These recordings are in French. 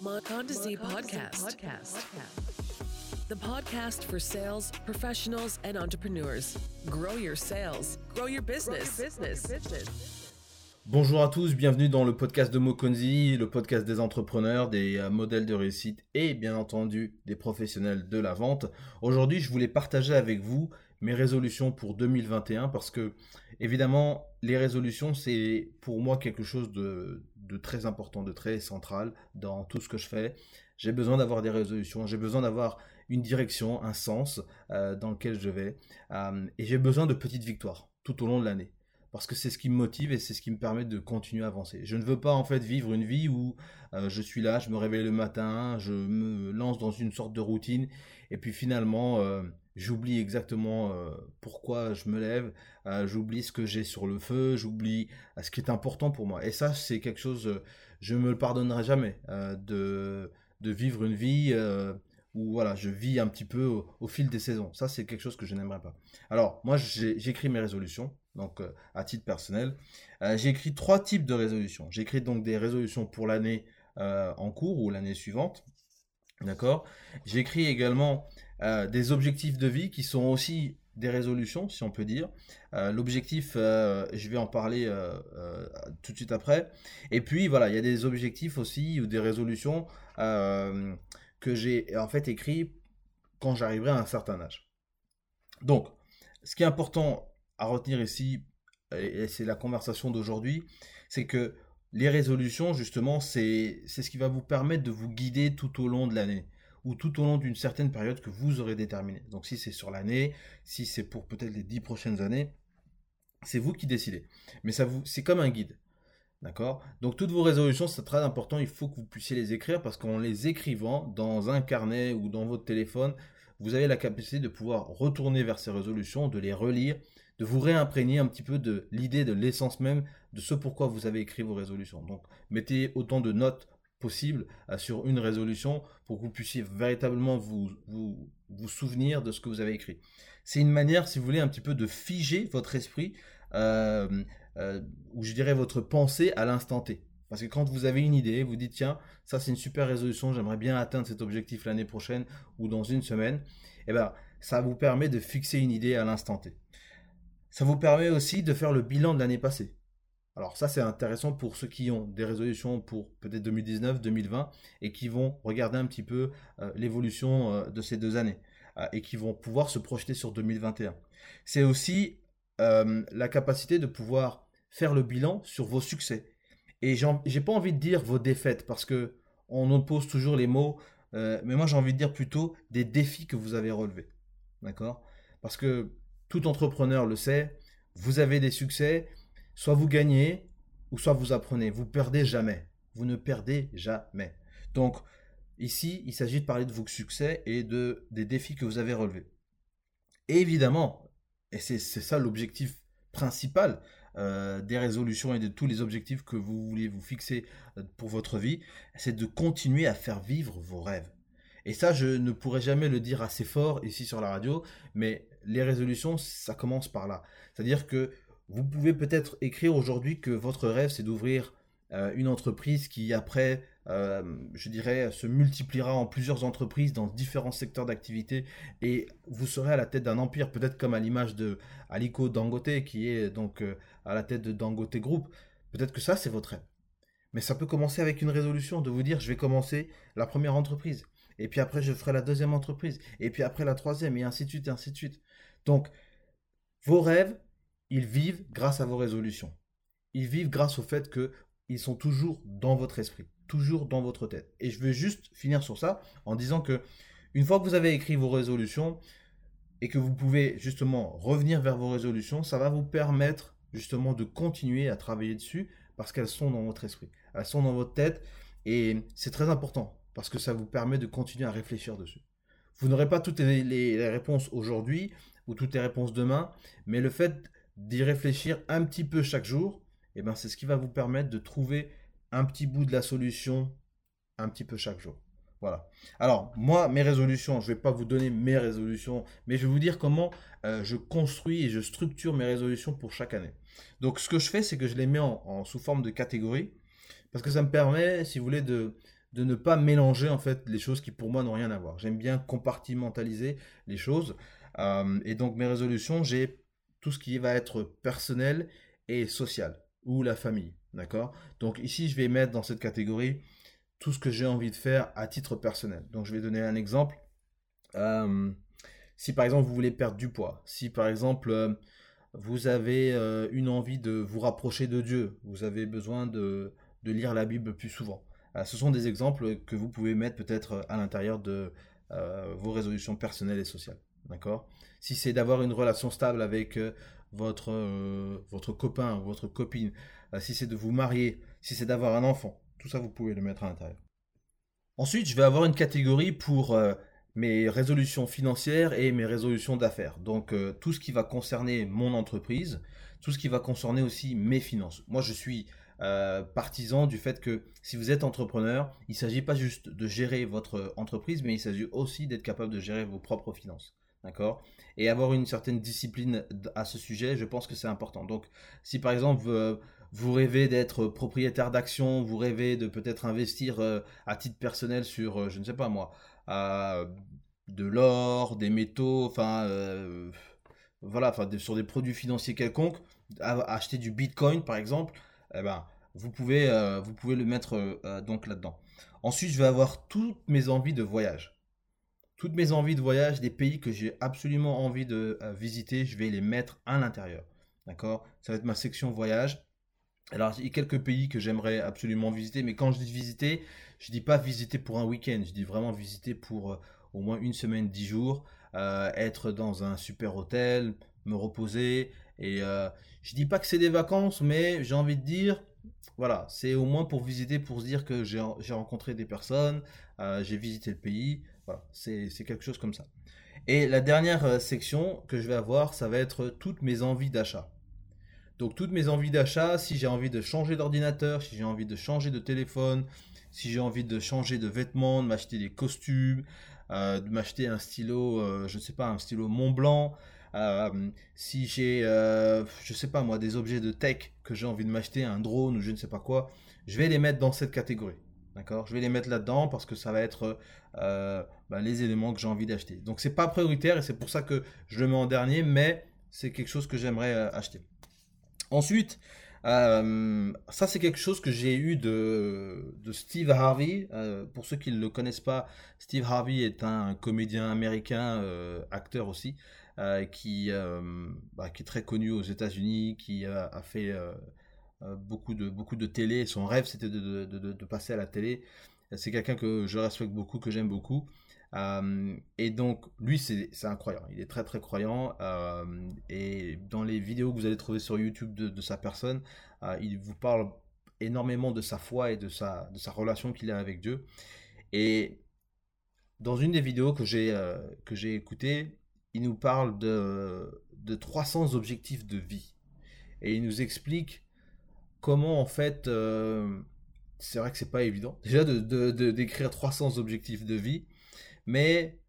Mondesi podcast. podcast. The podcast for sales professionals and entrepreneurs. Grow your sales, grow your business. Bonjour à tous, bienvenue dans le podcast de Mokonzi, le podcast des entrepreneurs, des euh, modèles de réussite et bien entendu des professionnels de la vente. Aujourd'hui, je voulais partager avec vous mes résolutions pour 2021 parce que évidemment les résolutions c'est pour moi quelque chose de, très important, de très central dans tout ce que je fais. J'ai besoin d'avoir des résolutions, j'ai besoin d'avoir une direction, un sens euh, dans lequel je vais euh, et j'ai besoin de petites victoires tout au long de l'année parce que c'est ce qui me motive et c'est ce qui me permet de continuer à avancer. Je ne veux pas en fait vivre une vie où euh, je suis là, je me réveille le matin, je me lance dans une sorte de routine et puis finalement j'oublie exactement euh, pourquoi je me lève, euh, j'oublie ce que j'ai sur le feu, j'oublie euh, ce qui est important pour moi. Et ça, c'est quelque chose, je me le pardonnerai jamais de, vivre une vie où voilà, je vis un petit peu au, fil des saisons. Ça, c'est quelque chose que je n'aimerais pas. Alors, moi, j'écris mes résolutions, donc à titre personnel. j'ai écrit trois types de résolutions. J'écris donc des résolutions pour l'année en cours ou l'année suivante. D'accord? J'écris également euh, des objectifs de vie qui sont aussi des résolutions, si on peut dire. Euh, l'objectif, euh, je vais en parler tout de suite après. Et puis voilà, il y a des objectifs aussi ou des résolutions que j'ai en fait écrit quand j'arriverai à un certain âge. Donc, ce qui est important à retenir ici, et c'est la conversation d'aujourd'hui, c'est que les résolutions, justement, c'est ce qui va vous permettre de vous guider tout au long de l'année ou tout au long d'une certaine période que vous aurez déterminée. Donc si c'est sur l'année, si c'est pour peut-être les dix prochaines années, c'est vous qui décidez. Mais ça vous, c'est comme un guide. D'accord? Donc toutes vos résolutions, c'est très important, il faut que vous puissiez les écrire parce qu'en les écrivant dans un carnet ou dans votre téléphone, vous avez la capacité de pouvoir retourner vers ces résolutions, de les relire, de vous réimprégner un petit peu de l'idée, de l'essence même de ce pourquoi vous avez écrit vos résolutions. Donc mettez autant de notes possible euh, sur une résolution pour que vous puissiez véritablement vous, vous, vous souvenir de ce que vous avez écrit. C'est une manière, si vous voulez, un petit peu de figer votre esprit, euh, euh, ou je dirais votre pensée à l'instant T. Parce que quand vous avez une idée, vous dites tiens, ça c'est une super résolution, j'aimerais bien atteindre cet objectif l'année prochaine ou dans une semaine, et eh ben ça vous permet de fixer une idée à l'instant T. Ça vous permet aussi de faire le bilan de l'année passée. Alors ça c'est intéressant pour ceux qui ont des résolutions pour peut-être 2019, 2020 et qui vont regarder un petit peu euh, l'évolution euh, de ces deux années euh, et qui vont pouvoir se projeter sur 2021. C'est aussi la capacité de pouvoir faire le bilan sur vos succès. Et j'ai pas envie de dire vos défaites parce que on oppose toujours les mots, mais moi j'ai envie de dire plutôt des défis que vous avez relevés. D'accord? Parce que tout entrepreneur le sait, vous avez des succès, Soit vous gagnez, ou soit vous apprenez. Vous perdez jamais. Vous ne perdez jamais. Donc, ici, il s'agit de parler de vos succès et de, des défis que vous avez relevés. Et évidemment, et c'est ça l'objectif principal euh, des résolutions et de tous les objectifs que vous voulez vous fixer euh, pour votre vie, c'est de continuer à faire vivre vos rêves. Et ça, je ne pourrais jamais le dire assez fort ici sur la radio, mais les résolutions, ça commence par là. C'est-à-dire que vous pouvez peut-être écrire aujourd'hui que votre rêve, c'est d'ouvrir euh, une entreprise qui, après, euh, je dirais, se multipliera en plusieurs entreprises dans différents secteurs d'activité et vous serez à la tête d'un empire, peut-être comme à l'image de Aliko Dangote, qui est donc euh, à la tête de Dangote Group. Peut-être que ça, c'est votre rêve. Mais ça peut commencer avec une résolution de vous dire, je vais commencer la première entreprise. Et puis après, je ferai la deuxième entreprise. Et puis après, la troisième, et ainsi de suite, et ainsi de suite. Donc, vos rêves, ils vivent grâce à vos résolutions. Ils vivent grâce au fait qu'ils sont toujours dans votre esprit, toujours dans votre tête. Et je veux juste finir sur ça en disant que une fois que vous avez écrit vos résolutions et que vous pouvez justement revenir vers vos résolutions, ça va vous permettre justement de continuer à travailler dessus parce qu'elles sont dans votre esprit, elles sont dans votre tête et c'est très important parce que ça vous permet de continuer à réfléchir dessus. Vous n'aurez pas toutes les, réponses aujourd'hui ou toutes les réponses demain, mais le fait d'y réfléchir un petit peu chaque jour, et eh ben c'est ce qui va vous permettre de trouver un petit bout de la solution un petit peu chaque jour. Voilà. Alors, moi, mes résolutions, je ne vais pas vous donner mes résolutions, mais je vais vous dire comment euh, je construis et je structure mes résolutions pour chaque année. Donc, ce que je fais, c'est que je les mets en, sous forme de catégories, parce que ça me permet, si vous voulez, de, de ne pas mélanger en fait les choses qui pour moi n'ont rien à voir. J'aime bien compartimentaliser les choses. Euh, et donc mes résolutions, j'ai tout ce qui va être personnel et social ou la famille. D'accord? Donc ici, je vais mettre dans cette catégorie tout ce que j'ai envie de faire à titre personnel. Donc je vais donner un exemple. Euh, si par exemple vous voulez perdre du poids, si par exemple euh, vous avez une envie de vous rapprocher de Dieu, vous avez besoin de, lire la Bible plus souvent, euh, ce sont des exemples que vous pouvez mettre peut-être à l'intérieur de euh, vos résolutions personnelles et sociales. D'accord? Si c'est d'avoir une relation stable avec euh, votre, votre copain ou votre copine, si c'est de vous marier, si c'est d'avoir un enfant, tout ça vous pouvez le mettre à l'intérieur. Ensuite, je vais avoir une catégorie pour mes résolutions financières et mes résolutions d'affaires. Donc tout ce qui va concerner mon entreprise, tout ce qui va concerner aussi mes finances. Moi, je suis euh, partisan du fait que si vous êtes entrepreneur, il ne s'agit pas juste de gérer votre entreprise, mais il s'agit aussi d'être capable de gérer vos propres finances. D'accord? Et avoir une certaine discipline à ce sujet, je pense que c'est important. Donc, si par exemple vous rêvez d'être propriétaire d'actions, vous rêvez de peut-être investir euh, à titre personnel sur, euh, je ne sais pas moi, de l'or, des métaux, enfin, voilà, enfin, sur des produits financiers quelconques, acheter du bitcoin par exemple, eh ben, vous pouvez, euh, vous pouvez le mettre euh, euh, donc là-dedans. Ensuite, je vais avoir toutes mes envies de voyage. Toutes mes envies de voyage, des pays que j'ai absolument envie de visiter, je vais les mettre à l'intérieur. D'accord? Ça va être ma section voyage. Alors, il y a quelques pays que j'aimerais absolument visiter, mais quand je dis visiter, je dis pas visiter pour un week-end, je dis vraiment visiter pour au moins une semaine, dix jours, être dans un super hôtel, me reposer, et euh, je dis pas que c'est des vacances, mais j'ai envie de dire, voilà, c'est au moins pour visiter, pour se dire que j'ai rencontré des personnes, euh, j'ai visité le pays, c'est quelque chose comme ça. Et la dernière euh, section que je vais avoir, ça va être toutes mes envies d'achat. Donc toutes mes envies d'achat, si j'ai envie de changer d'ordinateur, si j'ai envie de changer de téléphone, si j'ai envie de changer de vêtements, de m'acheter des costumes, de m'acheter un stylo, je ne sais pas, un stylo Mont Blanc, euh, si j'ai, euh, je sais pas moi, des objets de tech que j'ai envie de m'acheter, un drone ou je ne sais pas quoi, je vais les mettre dans cette catégorie. D'accord? Je vais les mettre là-dedans parce que ça va être euh, bah, les éléments que j'ai envie d'acheter. Donc c'est pas prioritaire et c'est pour ça que je le mets en dernier, mais c'est quelque chose que j'aimerais acheter. Ensuite, ça c'est quelque chose que j'ai eu de, Steve Harvey. pour ceux qui ne le connaissent pas, Steve Harvey est un comédien américain, acteur aussi, euh, qui, euh, bah, qui est très connu aux États-Unis, qui a, fait euh, beaucoup, de, beaucoup de télé. Son rêve, c'était de, de, passer à la télé. C'est quelqu'un que je respecte beaucoup, que j'aime beaucoup. et donc, lui, c'est incroyable. Il est très, très croyant. et dans les vidéos que vous allez trouver sur YouTube de, sa personne, il vous parle énormément de sa foi et de sa, de sa relation qu'il a avec Dieu. Et dans une des vidéos que j'ai que j'ai écoutées, il nous parle de, de 300 objectifs de vie. Et il nous explique comment, en fait, euh, c'est vrai que c'est pas évident, déjà de, d'écrire 300 objectifs de vie, mais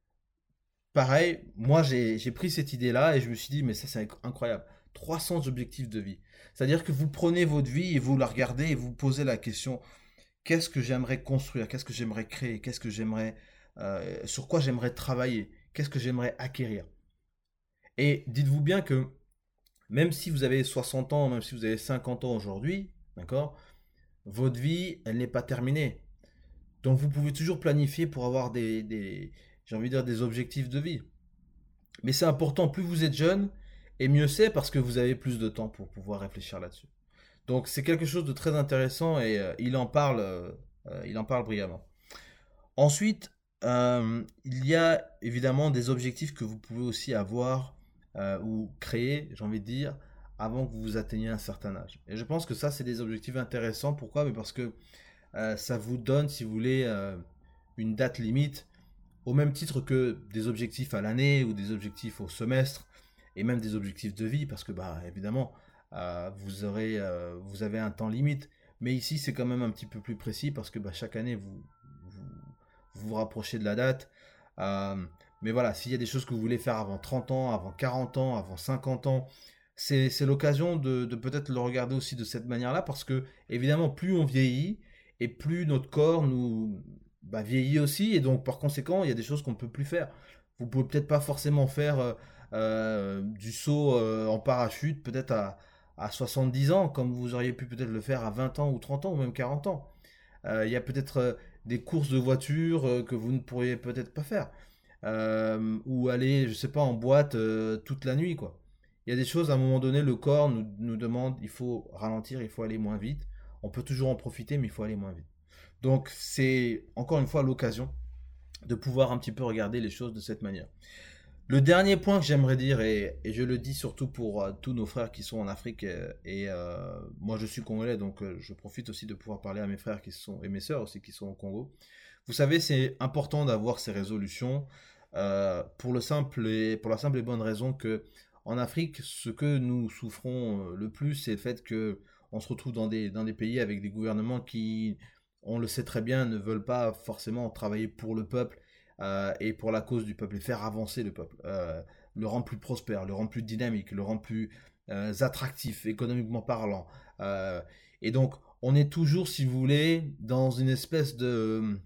pareil, moi j'ai pris cette idée-là et je me suis dit, mais ça c'est incroyable. 300 objectifs de vie. C'est-à-dire que vous prenez votre vie et vous la regardez et vous posez la question, qu'est-ce que j'aimerais construire, qu'est-ce que j'aimerais créer, qu'est-ce que j'aimerais, euh, sur quoi j'aimerais travailler, qu'est-ce que j'aimerais acquérir? Et dites-vous bien que même si vous avez 60 ans, même si vous avez 50 ans aujourd'hui, d'accord, votre vie, elle n'est pas terminée. Donc vous pouvez toujours planifier pour avoir des, j'ai envie de dire, des objectifs de vie. Mais c'est important, plus vous êtes jeune, et mieux c'est parce que vous avez plus de temps pour pouvoir réfléchir là-dessus. Donc c'est quelque chose de très intéressant et euh, il en parle, euh, il en parle brillamment. Ensuite, euh, il y a évidemment des objectifs que vous pouvez aussi avoir euh, ou créer, j'ai envie de dire, avant que vous atteigniez un certain âge. Et je pense que ça, c'est des objectifs intéressants. Pourquoi? Mais Parce que euh, ça vous donne, si vous voulez, euh, une date limite, au même titre que des objectifs à l'année ou des objectifs au semestre, et même des objectifs de vie, parce que, bah, évidemment, vous, aurez, vous avez un temps limite. Mais ici, c'est quand même un petit peu plus précis, parce que bah, chaque année, vous, vous vous rapprochez de la date. Mais voilà, s'il y a des choses que vous voulez faire avant 30 ans, avant 40 ans, avant 50 ans, c'est l'occasion de, peut-être le regarder aussi de cette manière-là, parce que évidemment, plus on vieillit, et plus notre corps nous bah, vieillit aussi, et donc par conséquent, il y a des choses qu'on ne peut plus faire. Vous pouvez peut-être pas forcément faire euh, euh, du saut euh, en parachute, peut-être à, à 70 ans, comme vous auriez pu peut-être le faire à 20 ans ou 30 ans ou même 40 ans. Il y a peut-être des courses de voiture que vous ne pourriez peut-être pas faire. Ou aller, je sais pas, en boîte toute la nuit, quoi. Il y a des choses, à un moment donné, le corps nous, nous demande, il faut ralentir, il faut aller moins vite. On peut toujours en profiter, mais il faut aller moins vite. Donc c'est encore une fois l'occasion de pouvoir un petit peu regarder les choses de cette manière. Le dernier point que j'aimerais dire, et, je le dis surtout pour euh, tous nos frères qui sont en Afrique, euh, et, euh, moi je suis congolais, donc je profite aussi de pouvoir parler à mes frères qui sont, et mes sœurs aussi qui sont au Congo. Vous savez, c'est important d'avoir ces résolutions pour, le simple et, pour la simple et bonne raison que en Afrique, ce que nous souffrons le plus, c'est le fait que on se retrouve dans des, dans des pays avec des gouvernements qui on le sait très bien, ne veulent pas forcément travailler pour le peuple euh, et pour la cause du peuple et faire avancer le peuple, euh, le rendre plus prospère, le rendre plus dynamique, le rendre plus euh, attractif économiquement parlant. et donc, on est toujours, si vous voulez, dans une espèce de,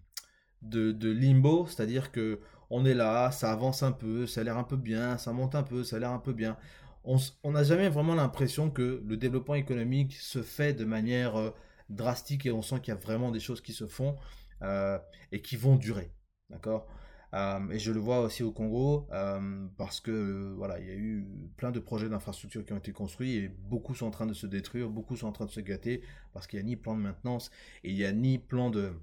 de, limbo, c'est-à-dire que on est là, ça avance un peu, ça a l'air un peu bien, ça monte un peu, ça a l'air un peu bien. On n'a jamais vraiment l'impression que le développement économique se fait de manière drastique et on sent qu'il y a vraiment des choses qui se font euh, et qui vont durer. D'accord? Euh, et je le vois aussi au Congo euh, parce que voilà, il y a eu plein de projets d'infrastructures qui ont été construits et beaucoup sont en train de se détruire, beaucoup sont en train de se gâter parce qu'il n'y a ni plan de maintenance et il n'y a ni plan de,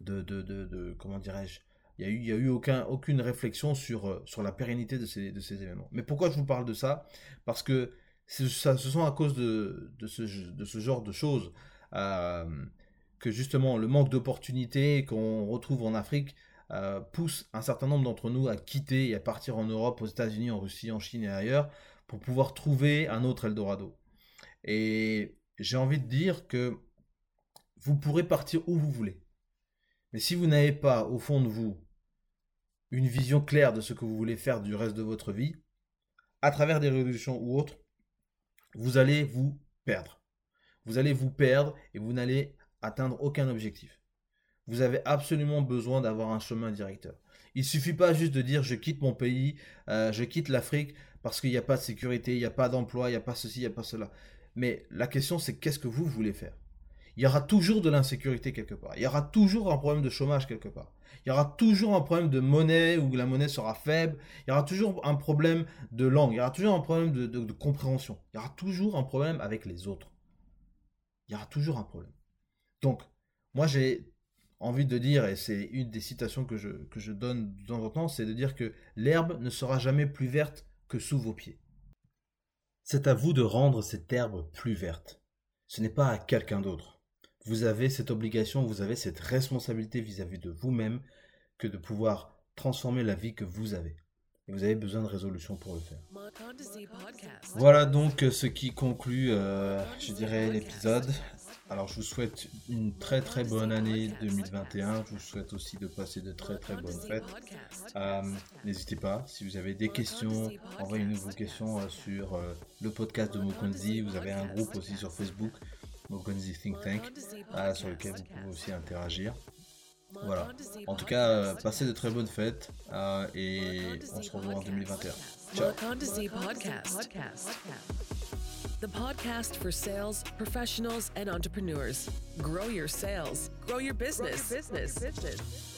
de, de, de, comment dirais-je, il n'y a eu, y a eu aucun, aucune réflexion sur, sur la pérennité de ces, de ces événements. Mais pourquoi je vous parle de ça? Parce que ça, ce sont à cause de, de, ce, de ce genre de choses euh, que justement le manque d'opportunités qu'on retrouve en Afrique euh, pousse un certain nombre d'entre nous à quitter et à partir en Europe, aux États-Unis, en Russie, en Chine et ailleurs pour pouvoir trouver un autre Eldorado. Et j'ai envie de dire que vous pourrez partir où vous voulez. Mais si vous n'avez pas au fond de vous une vision claire de ce que vous voulez faire du reste de votre vie, à travers des résolutions ou autres, vous allez vous perdre vous allez vous perdre et vous n'allez atteindre aucun objectif. Vous avez absolument besoin d'avoir un chemin directeur. Il ne suffit pas juste de dire je quitte mon pays, euh, je quitte l'Afrique parce qu'il n'y a pas de sécurité, il n'y a pas d'emploi, il n'y a pas ceci, il n'y a pas cela. Mais la question c'est qu'est-ce que vous voulez faire? Il y aura toujours de l'insécurité quelque part. Il y aura toujours un problème de chômage quelque part. Il y aura toujours un problème de monnaie où la monnaie sera faible. Il y aura toujours un problème de langue. Il y aura toujours un problème de compréhension. Il y aura toujours un problème avec les autres il y aura toujours un problème. Donc, moi j'ai envie de dire, et c'est une des citations que je, que je donne de temps en temps, c'est de dire que l'herbe ne sera jamais plus verte que sous vos pieds. C'est à vous de rendre cette herbe plus verte. Ce n'est pas à quelqu'un d'autre. Vous avez cette obligation, vous avez cette responsabilité vis-à-vis de vous-même que de pouvoir transformer la vie que vous avez. Et vous avez besoin de résolution pour le faire. Voilà donc ce qui conclut, euh, je dirais, l'épisode. Alors je vous souhaite une très très bonne année 2021. Je vous souhaite aussi de passer de très très bonnes fêtes. Euh, n'hésitez pas, si vous avez des questions, envoyez-nous vos questions euh, sur le podcast de Mokonzi. Vous avez un groupe aussi sur Facebook, Mokonzi Think Tank, sur lequel vous pouvez aussi interagir. Voilà. En tout cas, euh, passez de très bonnes fêtes euh, et on se revoit en 2021. Ciao. The podcast for sales professionals and entrepreneurs. Grow your sales, grow your business. Grow your business. business.